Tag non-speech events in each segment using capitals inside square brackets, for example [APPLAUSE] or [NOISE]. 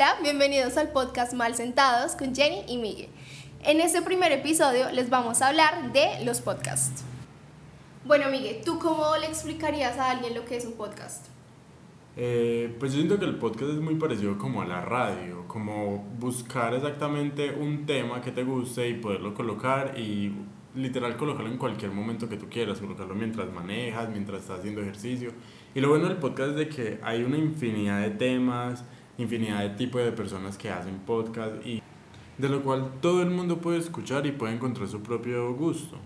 Hola, bienvenidos al podcast Mal Sentados con Jenny y Miguel. En este primer episodio les vamos a hablar de los podcasts. Bueno, Miguel, ¿tú cómo le explicarías a alguien lo que es un podcast? Eh, pues yo siento que el podcast es muy parecido como a la radio, como buscar exactamente un tema que te guste y poderlo colocar y literal colocarlo en cualquier momento que tú quieras, colocarlo mientras manejas, mientras estás haciendo ejercicio. Y lo bueno del podcast es de que hay una infinidad de temas, infinidad de tipos de personas que hacen podcast y de lo cual todo el mundo puede escuchar y puede encontrar su propio gusto.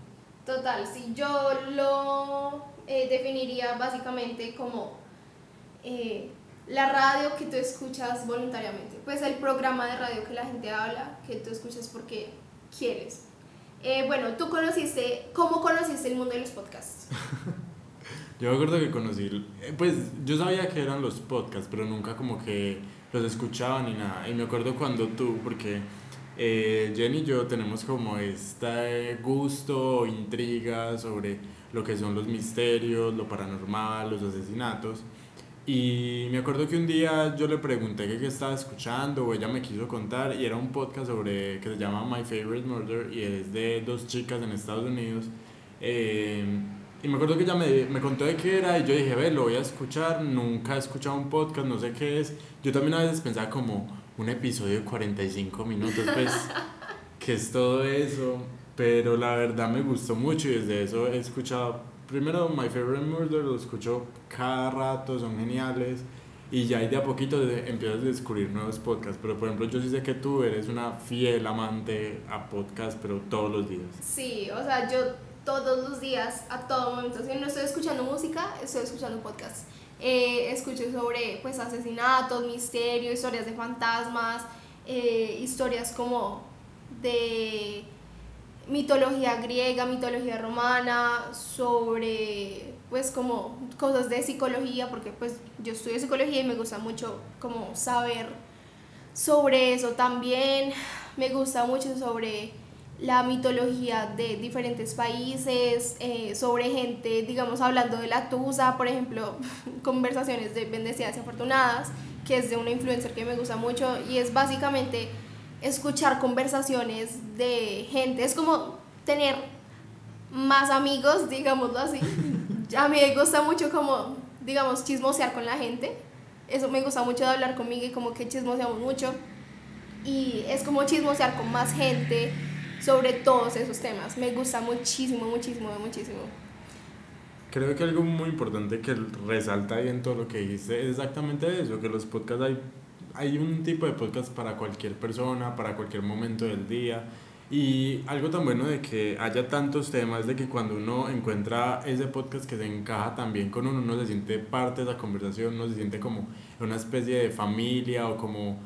Total, sí, yo lo eh, definiría básicamente como eh, la radio que tú escuchas voluntariamente, pues el programa de radio que la gente habla, que tú escuchas porque quieres. Eh, bueno, tú conociste, ¿cómo conociste el mundo de los podcasts? [LAUGHS] yo me acuerdo que conocí, pues yo sabía que eran los podcasts, pero nunca como que los escuchaba ni nada. Y me acuerdo cuando tú, porque eh, Jenny y yo tenemos como este gusto o intriga sobre lo que son los misterios, lo paranormal, los asesinatos. Y me acuerdo que un día yo le pregunté qué estaba escuchando o ella me quiso contar y era un podcast sobre que se llama My Favorite Murder y es de dos chicas en Estados Unidos. Eh, y me acuerdo que ella me, me, contó de qué era y yo dije, ve, lo voy a escuchar, nunca he escuchado un podcast, no sé qué es. Yo también a veces pensaba como un episodio de 45 minutos, pues, [LAUGHS] ¿qué es todo eso? Pero la verdad me gustó mucho y desde eso he escuchado primero My Favorite Murder lo escucho cada rato, son geniales. Y ya de a poquito empiezas a descubrir nuevos podcasts. Pero por ejemplo, yo sí sé que tú eres una fiel amante a podcast, pero todos los días. Sí, o sea, yo todos los días, a todo momento, si no estoy escuchando música, estoy escuchando podcasts. Eh, escucho sobre pues asesinatos, misterios, historias de fantasmas, eh, historias como de mitología griega, mitología romana, sobre pues como cosas de psicología, porque pues yo estudio psicología y me gusta mucho como saber sobre eso también, me gusta mucho sobre la mitología de diferentes países, eh, sobre gente, digamos, hablando de la Tusa, por ejemplo, [LAUGHS] conversaciones de bendecidas y afortunadas, que es de una influencer que me gusta mucho y es básicamente escuchar conversaciones de gente. Es como tener más amigos, [LAUGHS] digámoslo así. A mí me gusta mucho como, digamos, chismosear con la gente. Eso me gusta mucho de hablar conmigo y como que chismoseamos mucho. Y es como chismosear con más gente sobre todos esos temas. Me gusta muchísimo, muchísimo, muchísimo. Creo que algo muy importante que resalta ahí en todo lo que dijiste es exactamente eso, que los podcasts hay hay un tipo de podcast para cualquier persona, para cualquier momento del día. Y algo tan bueno de que haya tantos temas, de que cuando uno encuentra ese podcast que se encaja también con uno, uno se siente parte de la conversación, uno se siente como una especie de familia o como,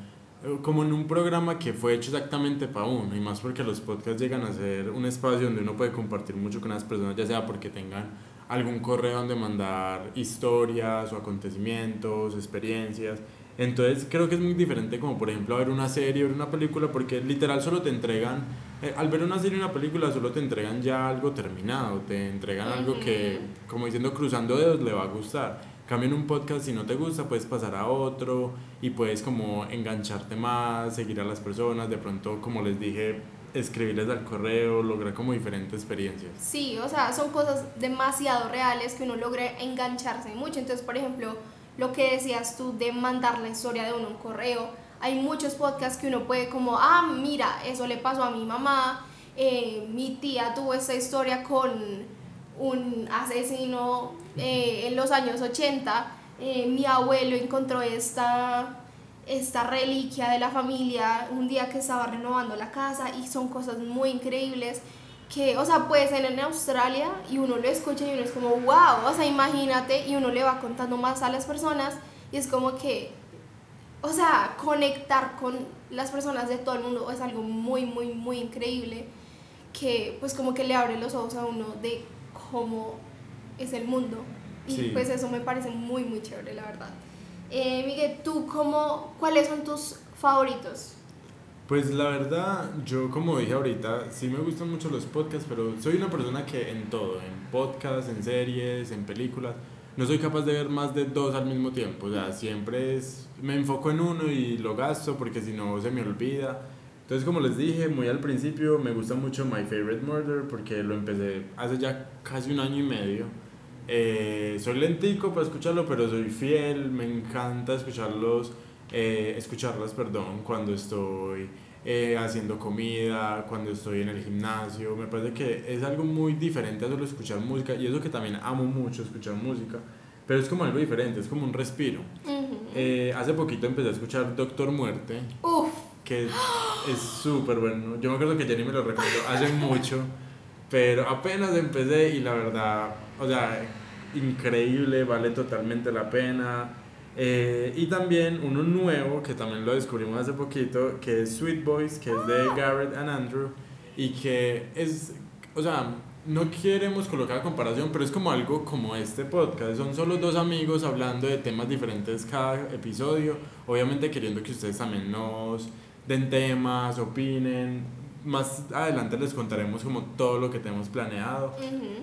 como en un programa que fue hecho exactamente para uno. Y más porque los podcasts llegan a ser un espacio donde uno puede compartir mucho con las personas, ya sea porque tengan algún correo donde mandar historias o acontecimientos, experiencias. Entonces creo que es muy diferente como por ejemplo ver una serie o una película porque literal solo te entregan, eh, al ver una serie o una película solo te entregan ya algo terminado, te entregan algo que como diciendo cruzando dedos le va a gustar. Cambio en un podcast si no te gusta puedes pasar a otro y puedes como engancharte más, seguir a las personas, de pronto como les dije escribirles al correo, lograr como diferentes experiencias. Sí, o sea, son cosas demasiado reales que uno logra engancharse mucho. Entonces, por ejemplo, lo que decías tú de mandar la historia de uno un correo. Hay muchos podcasts que uno puede como, ah, mira, eso le pasó a mi mamá, eh, mi tía tuvo esta historia con un asesino eh, en los años 80, eh, mi abuelo encontró esta, esta reliquia de la familia un día que estaba renovando la casa y son cosas muy increíbles que, o sea, puede ser en Australia y uno lo escucha y uno es como, wow, o sea, imagínate y uno le va contando más a las personas y es como que, o sea, conectar con las personas de todo el mundo es algo muy, muy, muy increíble que pues como que le abre los ojos a uno de cómo es el mundo y pues eso me parece muy, muy chévere, la verdad. Eh, Miguel, ¿tú cómo, cuáles son tus favoritos? Pues la verdad, yo como dije ahorita, sí me gustan mucho los podcasts, pero soy una persona que en todo, en podcasts, en series, en películas, no soy capaz de ver más de dos al mismo tiempo. O sea, siempre es, me enfoco en uno y lo gasto porque si no se me olvida. Entonces, como les dije muy al principio, me gusta mucho My Favorite Murder porque lo empecé hace ya casi un año y medio. Eh, soy lentico para escucharlo, pero soy fiel, me encanta escucharlos, eh, escucharlas, perdón, cuando estoy eh, haciendo comida, cuando estoy en el gimnasio. Me parece que es algo muy diferente a solo escuchar música y eso que también amo mucho escuchar música, pero es como algo diferente, es como un respiro. hace poquito empecé a escuchar Doctor Muerte. Uf que es súper bueno. Yo me acuerdo que Jenny me lo recomendó hace [LAUGHS] mucho, pero apenas empecé y la verdad, o sea, increíble, vale totalmente la pena. Eh, y también uno nuevo que también lo descubrimos hace poquito, que es Sweet Boys, que es de Garrett and Andrew, y que es, o sea, no queremos colocar comparación, pero es como algo como este podcast. Son solo dos amigos hablando de temas diferentes cada episodio, obviamente queriendo que ustedes también nos den temas, opinen. Más adelante les contaremos como todo lo que tenemos planeado.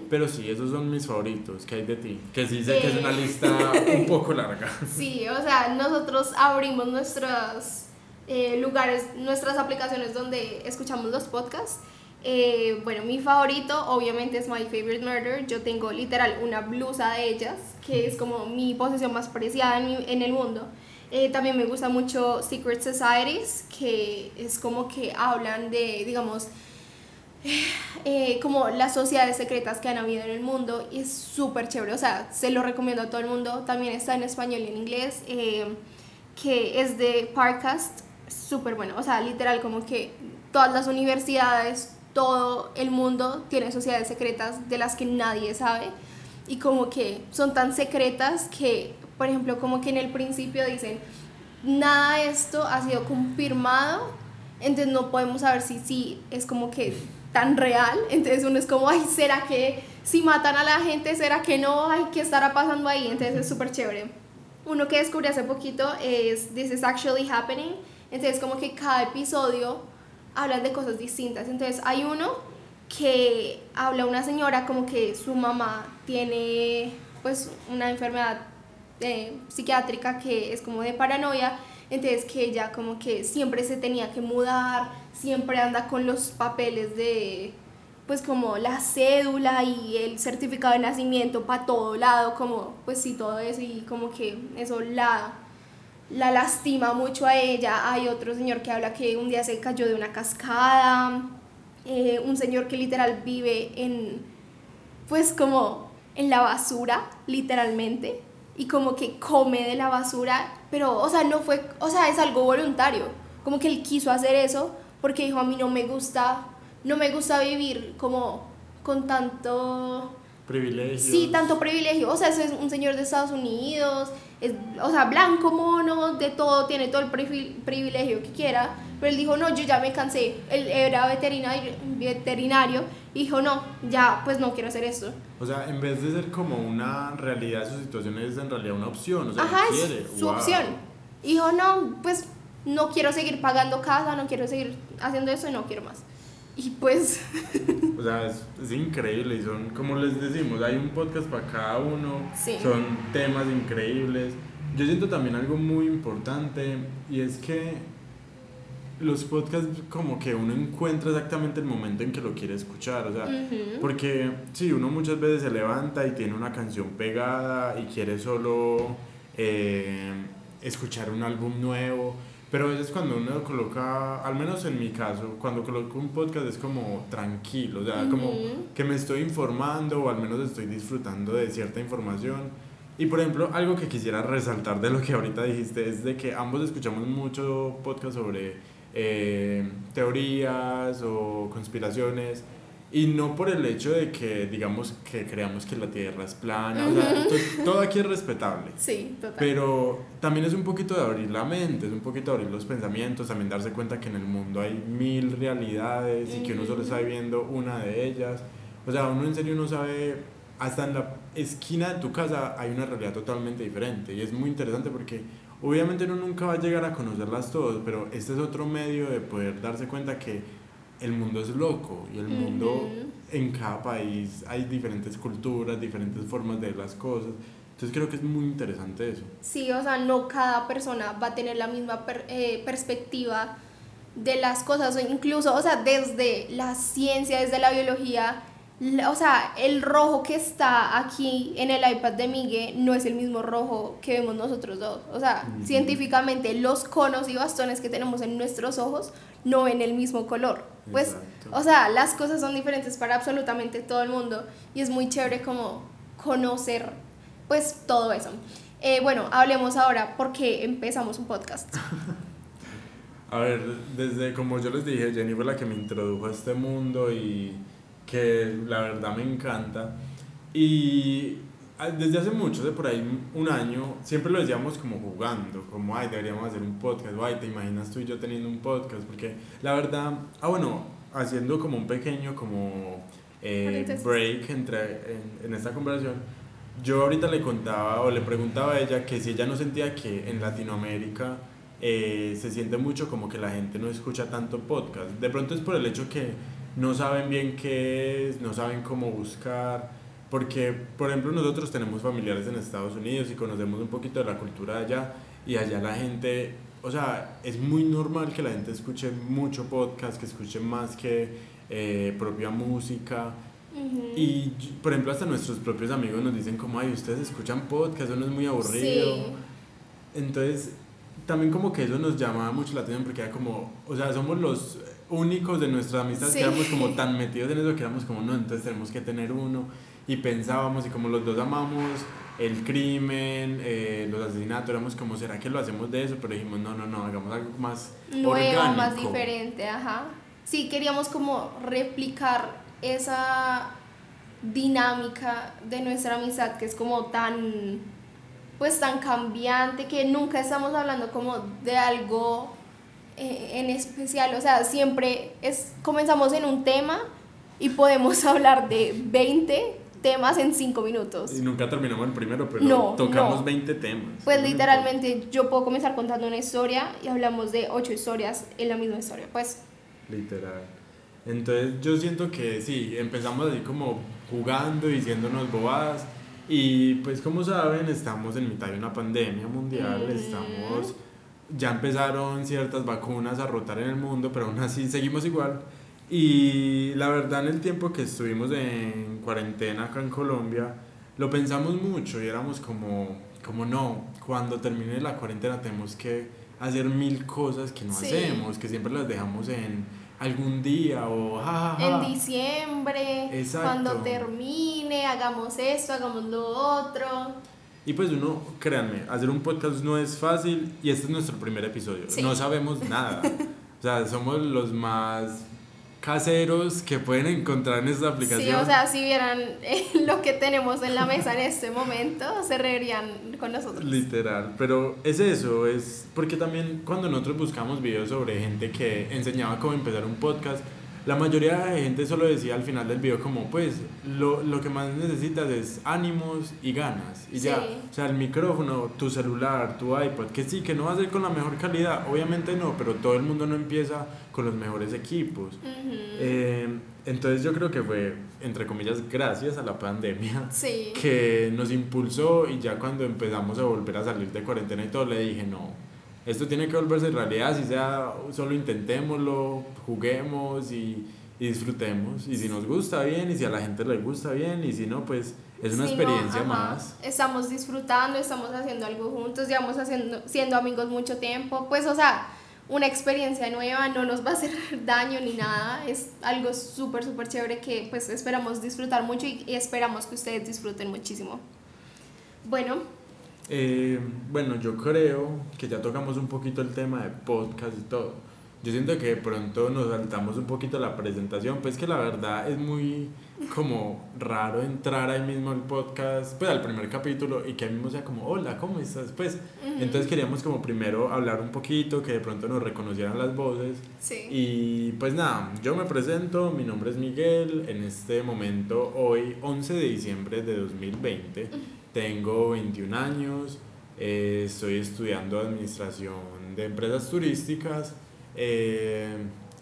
Pero sí, esos son mis favoritos. ¿Qué hay de ti? Que sí sé que es una eh. lista un poco larga. [LAUGHS] Sí, o sea, nosotros abrimos nuestros eh, lugares, nuestras aplicaciones donde escuchamos los podcasts. Eh, bueno, mi favorito obviamente es My Favorite Murder. Yo tengo literal una blusa de ellas, que es como mi posesión más preciada en, en el mundo. Eh, también me gusta mucho Secret Societies, que es como que hablan de, digamos, eh, como las sociedades secretas que han habido en el mundo y es súper chévere, o sea, se lo recomiendo a todo el mundo, también está en español y en inglés, eh, que es de Parcast, súper bueno, o sea, literal como que todas las universidades, todo el mundo tiene sociedades secretas de las que nadie sabe y como que son tan secretas que por ejemplo, como que en el principio dicen, nada de esto ha sido confirmado, entonces no podemos saber si sí es como que tan real, [LAUGHS] entonces uno es como, ay, ¿será que si matan a la gente, será que no? Ay, ¿qué estará pasando ahí? Entonces es súper chévere. Uno que descubrí hace poquito es This is Actually Happening, entonces como que cada episodio hablan de cosas distintas, entonces hay uno que habla una señora como que su mamá tiene pues una enfermedad eh, psiquiátrica que es como de paranoia, entonces que ella como que siempre se tenía que mudar, siempre anda con los papeles de pues como la cédula y el certificado de nacimiento para todo lado, como pues sí todo eso y como que eso la, la lastima mucho a ella. Hay otro señor que habla que un día se cayó de una cascada, eh, un señor que literal vive en pues como en la basura, literalmente, y como que come de la basura, pero, o sea, no fue, o sea, es algo voluntario, como que él quiso hacer eso porque dijo, a mí no me gusta, no me gusta vivir como con tanto... Privilegio. Sí, tanto privilegio, o sea, es un señor de Estados Unidos, es, o sea, blanco, mono, de todo, tiene todo el privilegio que quiera, pero él dijo, no, yo ya me cansé, él era veterinario, veterinario y dijo, no, ya, pues no quiero hacer esto. O sea, en vez de ser como una realidad, su situación es en realidad una opción, o sea, Ajá, es su opción. Dijo, no, pues no quiero seguir pagando casa, no quiero seguir haciendo eso y no quiero más. Y pues... [LAUGHS] o sea, es, es, increíble y son, como les decimos, hay un podcast para cada uno, son temas increíbles. Yo siento también algo muy importante y es que los podcasts como que uno encuentra exactamente el momento en que lo quiere escuchar, o sea, porque sí, uno muchas veces se levanta y tiene una canción pegada y quiere solo eh, escuchar un álbum nuevo, pero a veces cuando uno coloca, al menos en mi caso, cuando coloco un podcast es como tranquilo, o sea, como que me estoy informando o al menos estoy disfrutando de cierta información. Y por ejemplo, algo que quisiera resaltar de lo que ahorita dijiste es de que ambos escuchamos mucho podcast sobre eh, teorías o conspiraciones y no por el hecho de que digamos que creamos que la Tierra es plana, o sea, todo aquí es respetable. Sí, total. Pero también es un poquito de abrir la mente, es un poquito de abrir los pensamientos, también darse cuenta que en el mundo hay mil realidades y que uno solo está viendo una de ellas. O sea, uno en serio no sabe, hasta en la esquina de tu casa hay una realidad totalmente diferente y es muy interesante porque Obviamente uno nunca va a llegar a conocerlas todas, pero este es otro medio de poder darse cuenta que el mundo es loco y el mundo en cada país hay diferentes culturas, diferentes formas de ver las cosas Entonces creo que es muy interesante eso. Sí, o sea, no cada persona va a tener la misma per- eh, perspectiva de las cosas, o incluso, o sea, desde la ciencia, desde la biología, o sea, el rojo que está aquí en el iPad de Miguel no es el mismo rojo que vemos nosotros dos. O sea, científicamente los conos y bastones que tenemos en nuestros ojos no ven el mismo color. Pues, Exacto. o sea, las cosas son diferentes para absolutamente todo el mundo y es muy chévere como conocer pues todo eso. Eh, bueno, hablemos ahora porque empezamos un podcast. [LAUGHS] A ver, desde como yo les dije, Jenny fue la que me introdujo a este mundo y que la verdad me encanta. Y desde hace mucho, de por ahí un año, siempre lo decíamos como jugando, como, ay, deberíamos hacer un podcast, o ay, te imaginas tú y yo teniendo un podcast, porque la verdad, ah, bueno, haciendo como un pequeño como eh, break entre, en, en esta conversación, yo ahorita le contaba o le preguntaba a ella que si ella no sentía que en Latinoamérica eh, se siente mucho como que la gente no escucha tanto podcast. De pronto es por el hecho que no saben bien qué es, no saben cómo buscar, porque por ejemplo nosotros tenemos familiares en Estados Unidos y conocemos un poquito de la cultura de allá y allá la gente, o sea, es muy normal que la gente escuche mucho podcast, que escuche más que eh, propia música. Y por ejemplo hasta nuestros propios amigos nos dicen como, ay, ustedes escuchan podcast, eso no es muy aburrido. Sí. Entonces, también como que eso nos llamaba mucho la atención porque era como, o sea, somos los únicos de nuestras amistades Sí. que éramos como tan metidos en eso que éramos como, no, entonces tenemos que tener uno. Y pensábamos, y como los dos amamos el crimen, eh, los asesinatos, éramos como, ¿será que lo hacemos de eso? Pero dijimos, no, no, no, hagamos algo más Nuevo, orgánico. más diferente, ajá. Sí, queríamos como replicar esa dinámica de nuestra amistad que es como tan, pues tan cambiante que nunca estamos hablando como de algo en especial, o sea, siempre es, comenzamos en un tema y podemos [LAUGHS] hablar de 20 temas en 5 minutos. Y nunca terminamos el primero, pero No, tocamos no. 20 temas. Pues literalmente yo puedo comenzar contando una historia y hablamos de ocho historias en la misma historia. Pues Literal. Entonces yo siento que sí, empezamos así como jugando, diciéndonos bobadas. Y pues como saben, estamos en mitad de una pandemia mundial, Ujú. estamos... Ya empezaron ciertas vacunas a rotar en el mundo, pero aún así seguimos igual. Y la verdad en el tiempo que estuvimos en cuarentena acá en Colombia, lo pensamos mucho y éramos como, como no, cuando termine la cuarentena tenemos que hacer mil cosas que no Sí. hacemos, que siempre las dejamos en algún día o jajaja. en diciembre, Exacto. cuando termine, hagamos esto, hagamos lo otro. Y pues uno, créanme, hacer un podcast no es fácil y este es nuestro primer episodio. Sí. No sabemos nada. o sea, somos los más caseros que pueden encontrar en esta aplicación. Sí, o sea, si vieran eh, lo que tenemos en la mesa en este momento, se reirían con nosotros. Literal, pero es eso, es porque también cuando nosotros buscamos videos sobre gente que enseñaba cómo empezar un podcast, la mayoría de gente solo decía al final del video como, pues, lo, lo que más necesitas es ánimos y ganas, y ya, Sí. o sea, el micrófono, tu celular, tu iPad, que sí, que no va a ser con la mejor calidad, obviamente no, pero todo el mundo no empieza con los mejores equipos. Eh, entonces yo creo que fue, entre comillas, gracias a la pandemia sí. que nos impulsó y ya cuando empezamos a volver a salir de cuarentena y todo le dije no esto tiene que volverse realidad si sea solo intentémoslo juguemos y, y disfrutemos y si nos gusta bien y si a la gente le gusta bien y si no pues es una experiencia más Estamos disfrutando, estamos haciendo algo juntos, llevamos haciendo, siendo amigos mucho tiempo. Pues, o sea, una experiencia nueva no nos va a hacer [LAUGHS] daño ni nada. Es algo súper, súper chévere que pues esperamos disfrutar mucho y, y esperamos que ustedes disfruten muchísimo. Bueno, Eh, bueno yo creo que ya tocamos un poquito el tema de podcast y todo. Yo siento que de pronto nos saltamos un poquito la presentación pues que la verdad es muy como raro entrar ahí mismo al podcast, pues al primer capítulo y que ahí mismo sea como, hola, ¿cómo estás? Pues ujú, entonces queríamos como primero hablar un poquito, que de pronto nos reconocieran las voces. Sí. y pues nada, yo me presento, mi nombre es Miguel, en este momento, hoy 11 de diciembre de 2020, tengo 21 años, eh, estoy estudiando administración de empresas turísticas eh,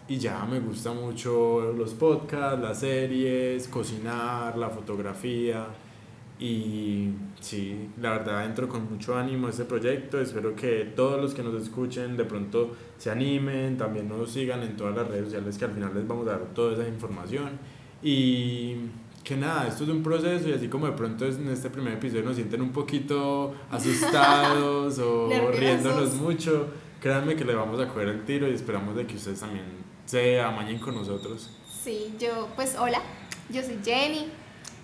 y ya me gusta mucho los podcasts, las series, cocinar, la fotografía Y sí, la verdad entro con mucho ánimo a este proyecto. Espero que todos los que nos escuchen de pronto se animen, también nos sigan en todas las redes sociales que al final les vamos a dar toda esa información. Y que nada, esto es un proceso y así como de pronto en este primer episodio nos sienten un poquito asustados o [LAUGHS] riéndonos mucho, créanme que le vamos a coger el tiro y esperamos de que ustedes también se amañen con nosotros. Sí, yo pues hola, yo soy Jenny,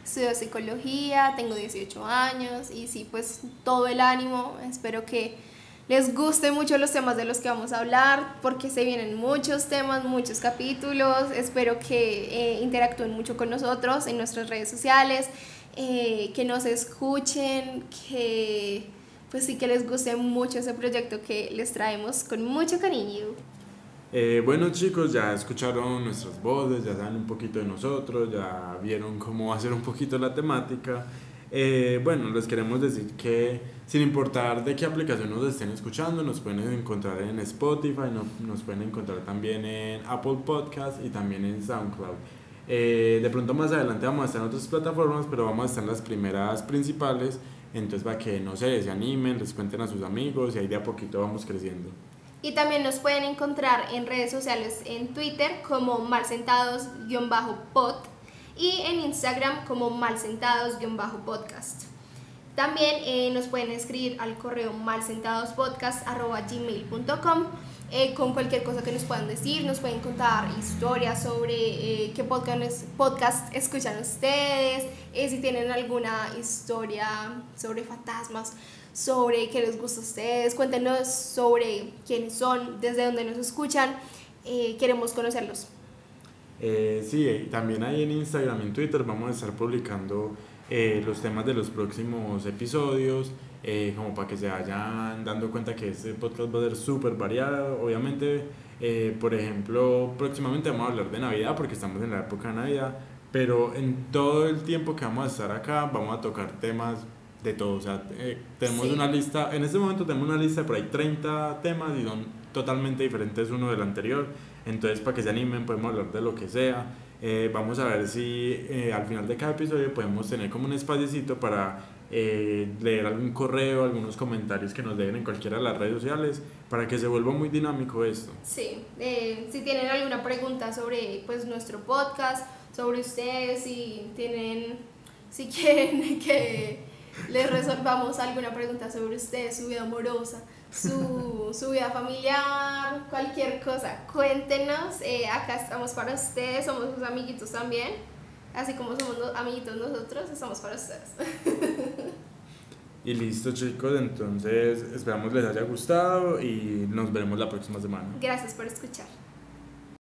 estudio psicología, tengo 18 años y sí, pues todo el ánimo, espero que les guste mucho los temas de los que vamos a hablar, porque se vienen muchos temas, muchos capítulos. Espero que eh, interactúen mucho con nosotros en nuestras redes sociales, eh, que nos escuchen, que pues sí que les guste mucho ese proyecto que les traemos con mucho cariño. Eh, bueno chicos, ya escucharon nuestras voces, ya saben un poquito de nosotros, ya vieron cómo hacer un poquito la temática. Eh, bueno, les queremos decir que sin importar de qué aplicación nos estén escuchando, nos pueden encontrar en Spotify, nos pueden encontrar también en Apple Podcast y también en SoundCloud. Eh, de pronto más adelante vamos a estar en otras plataformas, pero vamos a estar en las primeras principales. Entonces, para que no se, se animen, les cuenten a sus amigos y ahí de a poquito vamos creciendo. Y también nos pueden encontrar en redes sociales en Twitter como malsentados-pod y en Instagram como malsentados-podcast. También eh, nos pueden escribir al correo malsentadospodcast.gmail.com eh, con cualquier cosa que nos puedan decir, nos pueden contar historias sobre eh, qué podcast, podcast escuchan ustedes, si tienen alguna historia sobre fantasmas, sobre qué les gusta a ustedes, cuéntenos sobre quiénes son, desde dónde nos escuchan, queremos conocerlos. Eh, sí, también ahí en Instagram y en Twitter vamos a estar publicando eh, los temas de los próximos episodios, eh, como para que se vayan dando cuenta que este podcast va a ser súper variado. Obviamente, eh, por ejemplo, próximamente vamos a hablar de Navidad porque estamos en la época de Navidad, pero en todo el tiempo que vamos a estar acá vamos a tocar temas de todo. O sea, tenemos una lista, en este momento tenemos una lista de por ahí 30 temas y son totalmente diferentes uno del anterior. Entonces, para que se animen, podemos hablar de lo que sea. Eh, vamos a ver si eh, al final de cada episodio podemos tener como un espaciocito para eh, leer algún correo, algunos comentarios que nos dejen en cualquiera de las redes sociales, para que se vuelva muy dinámico esto. Sí, si tienen alguna pregunta sobre pues, nuestro podcast, sobre ustedes, si tienen, si [LAUGHS] quieren que les resolvamos alguna pregunta sobre ustedes, su vida amorosa, su, su vida familiar, cualquier cosa. Cuéntenos, eh, acá estamos para ustedes, somos sus amiguitos también, así como somos amiguitos nosotros, estamos para ustedes. [LAUGHS] Y listo chicos, entonces esperamos les haya gustado y nos veremos la próxima semana. Gracias por escuchar.